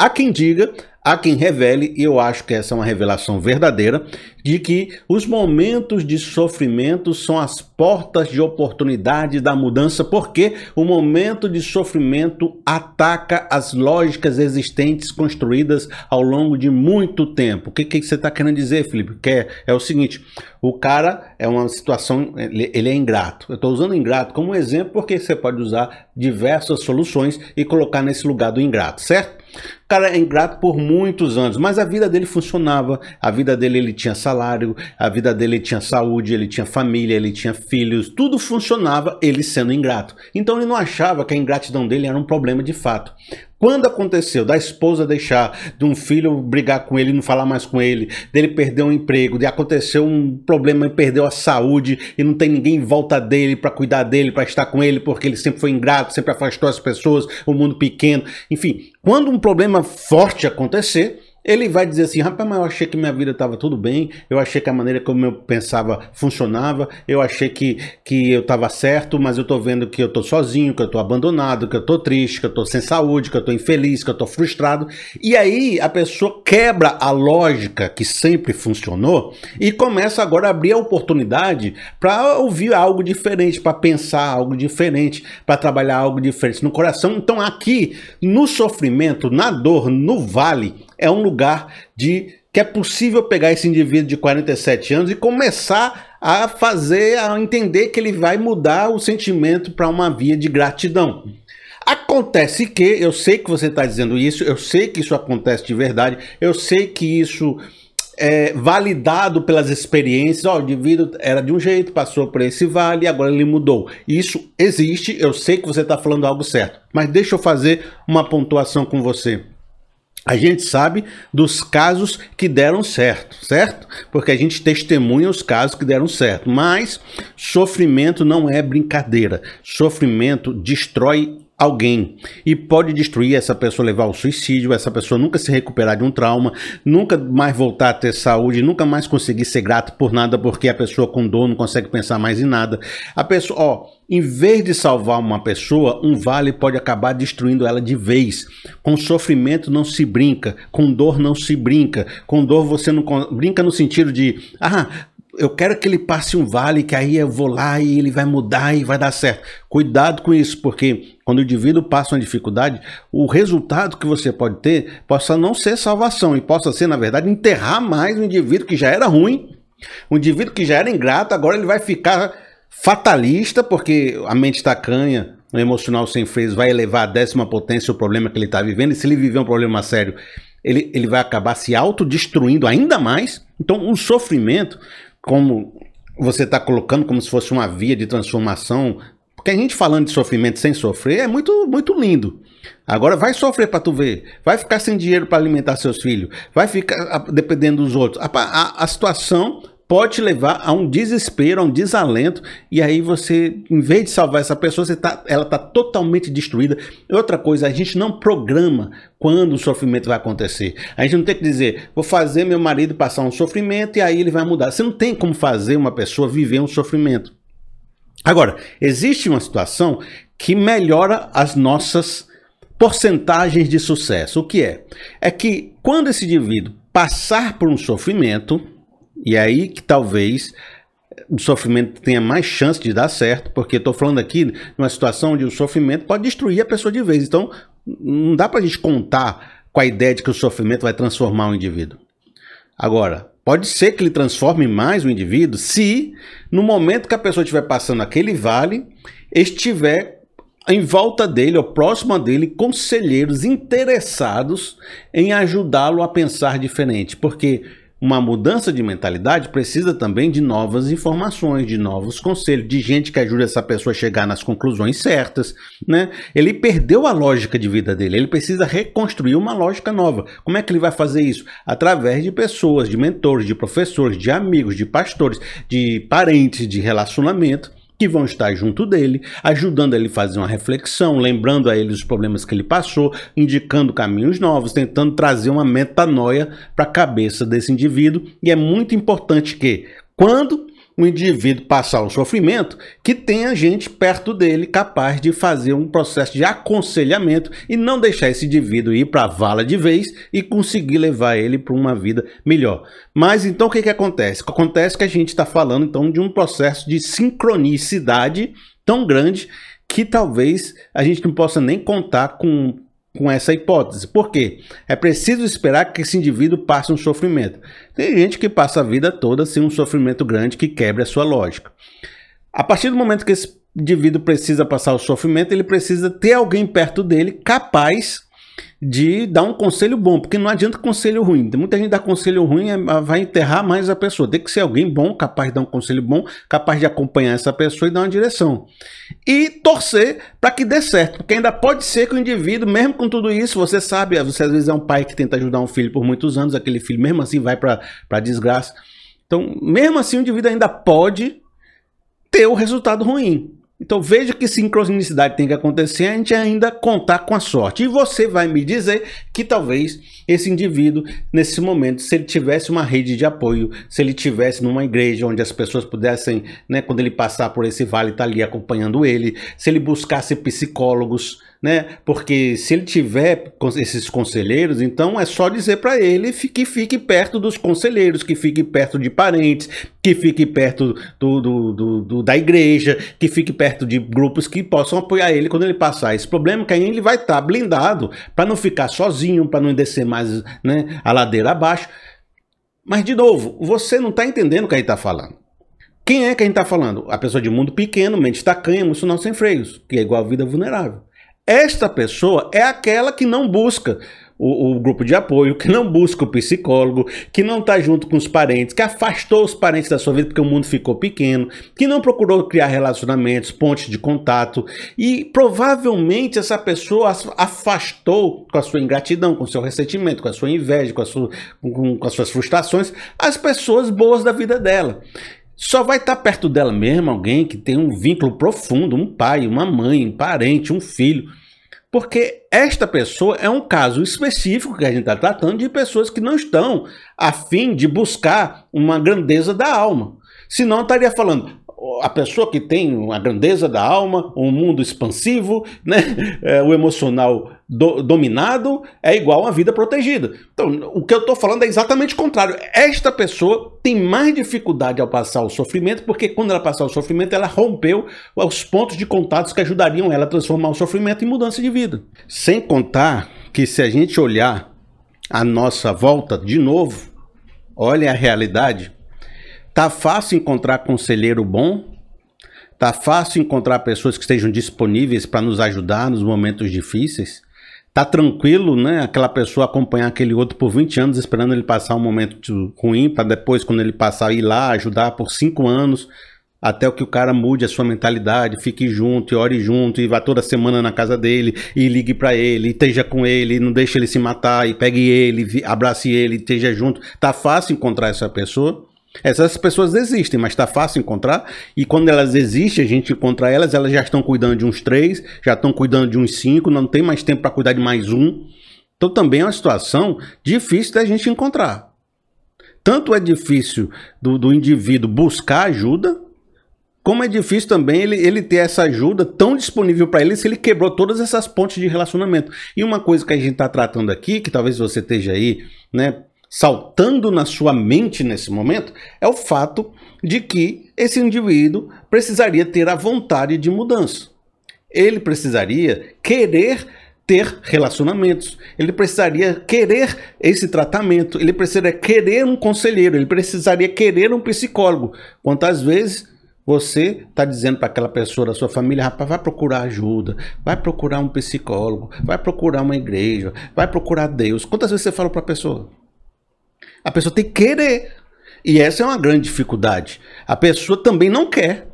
Há quem diga Há quem revele, e eu acho que essa é uma revelação verdadeira, de que os momentos de sofrimento são as portas de oportunidade da mudança, porque o momento de sofrimento ataca as lógicas existentes construídas ao longo de muito tempo. O que, que você está querendo dizer, Felipe? Que é, é, o seguinte: o cara é uma situação, ele, ele é ingrato. Eu estou usando ingrato como exemplo porque você pode usar diversas soluções e colocar nesse lugar do ingrato, certo? O cara é ingrato por muitos anos, mas a vida dele funcionava, a vida dele ele tinha salário, a vida dele ele tinha saúde, ele tinha família, ele tinha filhos, tudo funcionava ele sendo ingrato. Então ele não achava que a ingratidão dele era um problema de fato. Quando aconteceu da esposa deixar, de um filho brigar com ele, não falar mais com ele, dele perder um emprego, de acontecer um problema e perdeu a saúde e não tem ninguém em volta dele para cuidar dele, para estar com ele, porque ele sempre foi ingrato, sempre afastou as pessoas, o mundo pequeno, enfim, quando um problema forte acontecer, ele vai dizer assim, rapaz, mas eu achei que minha vida estava tudo bem, eu achei que a maneira como eu pensava funcionava, eu achei que, que eu estava certo, mas eu estou vendo que eu estou sozinho, que eu estou abandonado, que eu estou triste, que eu estou sem saúde, que eu estou infeliz, que eu estou frustrado. E aí a pessoa quebra a lógica que sempre funcionou e começa agora a abrir a oportunidade para ouvir algo diferente, para pensar algo diferente, para trabalhar algo diferente no coração. Então aqui, no sofrimento, na dor, no vale, é um lugar de que é possível pegar esse indivíduo de 47 anos e começar a fazer, a entender que ele vai mudar o sentimento para uma via de gratidão. Acontece que, eu sei que você está dizendo isso, eu sei que isso acontece de verdade, eu sei que isso é validado pelas experiências. Ó, o indivíduo era de um jeito, passou por esse vale e agora ele mudou. Isso existe, eu sei que você está falando algo certo, mas deixa eu fazer uma pontuação com você. A gente sabe dos casos que deram certo, certo? Porque a gente testemunha os casos que deram certo. Mas sofrimento não é brincadeira. Sofrimento destrói alguém e pode destruir essa pessoa, levar ao suicídio, essa pessoa nunca se recuperar de um trauma, nunca mais voltar a ter saúde, nunca mais conseguir ser grato por nada porque a pessoa com dor não consegue pensar mais em nada. A pessoa, ó, em vez de salvar uma pessoa, um vale pode acabar destruindo ela de vez. Com sofrimento não se brinca, com dor não se brinca. Com dor você não brinca no sentido de, ah, eu quero que ele passe um vale, que aí eu vou lá e ele vai mudar e vai dar certo. Cuidado com isso, porque quando o indivíduo passa uma dificuldade, o resultado que você pode ter possa não ser salvação e possa ser, na verdade, enterrar mais um indivíduo que já era ruim, um indivíduo que já era ingrato, agora ele vai ficar fatalista, porque a mente tacanha, o emocional sem freios, vai elevar a décima potência o problema que ele está vivendo, e se ele viver um problema sério, ele, ele vai acabar se autodestruindo ainda mais. Então, o sofrimento como você está colocando como se fosse uma via de transformação, porque a gente falando de sofrimento sem sofrer é muito, muito lindo. Agora vai sofrer para tu ver, vai ficar sem dinheiro para alimentar seus filhos, vai ficar dependendo dos outros. A, a, a situação pode te levar a um desespero, a um desalento, e aí você, em vez de salvar essa pessoa, você tá, ela está totalmente destruída. Outra coisa, a gente não programa quando o sofrimento vai acontecer. A gente não tem que dizer, vou fazer meu marido passar um sofrimento e aí ele vai mudar. Você não tem como fazer uma pessoa viver um sofrimento. Agora, existe uma situação que melhora as nossas porcentagens de sucesso. O que é? É que quando esse indivíduo passar por um sofrimento, e é aí que talvez o sofrimento tenha mais chance de dar certo, porque estou falando aqui de uma situação onde o sofrimento pode destruir a pessoa de vez. Então, não dá para a gente contar com a ideia de que o sofrimento vai transformar o indivíduo. Agora, pode ser que ele transforme mais o indivíduo se, no momento que a pessoa estiver passando aquele vale, estiver em volta dele, ou próximo dele, conselheiros interessados em ajudá-lo a pensar diferente. Porque uma mudança de mentalidade precisa também de novas informações, de novos conselhos, de gente que ajude essa pessoa a chegar nas conclusões certas, né? Ele perdeu a lógica de vida dele, ele precisa reconstruir uma lógica nova. Como é que ele vai fazer isso? Através de pessoas, de mentores, de professores, de amigos, de pastores, de parentes, de relacionamento que vão estar junto dele, ajudando ele a fazer uma reflexão, lembrando a ele os problemas que ele passou, indicando caminhos novos, tentando trazer uma metanoia para a cabeça desse indivíduo. E é muito importante que, quando um indivíduo passar um sofrimento, que tenha gente perto dele capaz de fazer um processo de aconselhamento e não deixar esse indivíduo ir para a vala de vez e conseguir levar ele para uma vida melhor. Mas então o que, que acontece? Acontece que a gente está falando então de um processo de sincronicidade tão grande que talvez a gente não possa nem contar com com essa hipótese. Por quê? É preciso esperar que esse indivíduo passe um sofrimento. Tem gente que passa a vida toda sem um sofrimento grande que quebre a sua lógica. A partir do momento que esse indivíduo precisa passar o sofrimento, ele precisa ter alguém perto dele capaz de dar um conselho bom, porque não adianta conselho ruim. Muita gente dá conselho ruim, é, vai enterrar mais a pessoa. Tem que ser alguém bom, capaz de dar um conselho bom, capaz de acompanhar essa pessoa e dar uma direção. E torcer para que dê certo, porque ainda pode ser que o indivíduo, mesmo com tudo isso, você sabe, você às vezes é um pai que tenta ajudar um filho por muitos anos, aquele filho mesmo assim vai para a desgraça. Então, mesmo assim, o indivíduo ainda pode ter o resultado ruim. Então veja que sincronicidade tem que acontecer, a gente ainda contar com a sorte. E você vai me dizer que talvez esse indivíduo, nesse momento, se ele tivesse uma rede de apoio, se ele tivesse numa igreja onde as pessoas pudessem, né, quando ele passar por esse vale, estar tá ali acompanhando ele, se ele buscasse psicólogos, né? Porque se ele tiver esses conselheiros, então é só dizer para ele que fique perto dos conselheiros, que fique perto de parentes, que fique perto do, do, do, do da igreja, que fique perto de grupos que possam apoiar ele quando ele passar esse problema, que aí ele vai estar tá blindado para não ficar sozinho, para não descer mais né, a ladeira abaixo. Mas, de novo, você não está entendendo o que a gente está falando. Quem é que a gente está falando? A pessoa de mundo pequeno, mente tacanha, emocional sem freios, que é igual a vida vulnerável. Esta pessoa é aquela que não busca o, o, grupo de apoio, que não busca o psicólogo, que não está junto com os parentes, que afastou os parentes da sua vida porque o mundo ficou pequeno, que não procurou criar relacionamentos, pontes de contato e provavelmente essa pessoa afastou com a sua ingratidão, com o seu ressentimento, com a sua inveja, com, a sua, com, com as suas frustrações, as pessoas boas da vida dela. Só vai estar perto dela mesmo alguém que tem um vínculo profundo, um pai, uma mãe, um parente, um filho. Porque esta pessoa é um caso específico que a gente está tratando de pessoas que não estão a fim de buscar uma grandeza da alma. Senão estaria falando, a pessoa que tem a grandeza da alma, um mundo expansivo, né? É, o emocional do, dominado é igual a uma vida protegida. Então, o que eu estou falando é exatamente o contrário. Esta pessoa tem mais dificuldade ao passar o sofrimento, porque quando ela passar o sofrimento, ela rompeu os pontos de contatos que ajudariam ela a transformar o sofrimento em mudança de vida. Sem contar que se a gente olhar a nossa volta de novo, olha a realidade Tá fácil encontrar conselheiro bom? Tá fácil encontrar pessoas que estejam disponíveis para nos ajudar nos momentos difíceis? Tá tranquilo, né? Aquela pessoa acompanhar aquele outro por 20 anos esperando ele passar um momento ruim para depois, quando ele passar, ir lá ajudar por 5 anos até que o cara mude a sua mentalidade, fique junto e ore junto e vá toda semana na casa dele e ligue para ele, e esteja com ele, não deixe ele se matar e pegue ele, abrace ele, esteja junto. Tá fácil encontrar essa pessoa? Essas pessoas existem, mas está fácil encontrar. E quando elas existem, a gente encontra elas, elas já estão cuidando de uns três, já estão cuidando de uns cinco, não tem mais tempo para cuidar de mais um. Então também é uma situação difícil da gente encontrar. Tanto é difícil do, do indivíduo buscar ajuda, como é difícil também ele, ele ter essa ajuda tão disponível para ele se ele quebrou todas essas pontes de relacionamento. E uma coisa que a gente está tratando aqui, que talvez você esteja aí, né, saltando na sua mente nesse momento é o fato de que esse indivíduo precisaria ter a vontade de mudança. Ele precisaria querer ter relacionamentos, ele precisaria querer esse tratamento, ele precisaria querer um conselheiro, ele precisaria querer um psicólogo. Quantas vezes você está dizendo para aquela pessoa da sua família, rapaz, vai procurar ajuda, vai procurar um psicólogo, vai procurar uma igreja, vai procurar Deus. Quantas vezes você fala para a pessoa? A pessoa tem que querer. E essa é uma grande dificuldade. A pessoa também não quer.